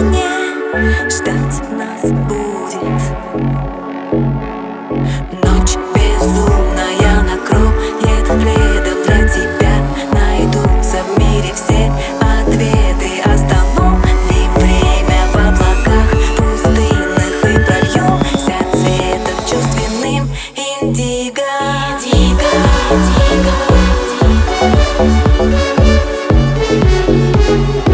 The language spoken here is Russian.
меня ждать нас будет. Ночь безумная накроет пледом для тебя. Найдутся в мире все ответы Останови время в облаках пустынных И прольемся цветом чувственным. Индиго Индиго, индиго, индиго.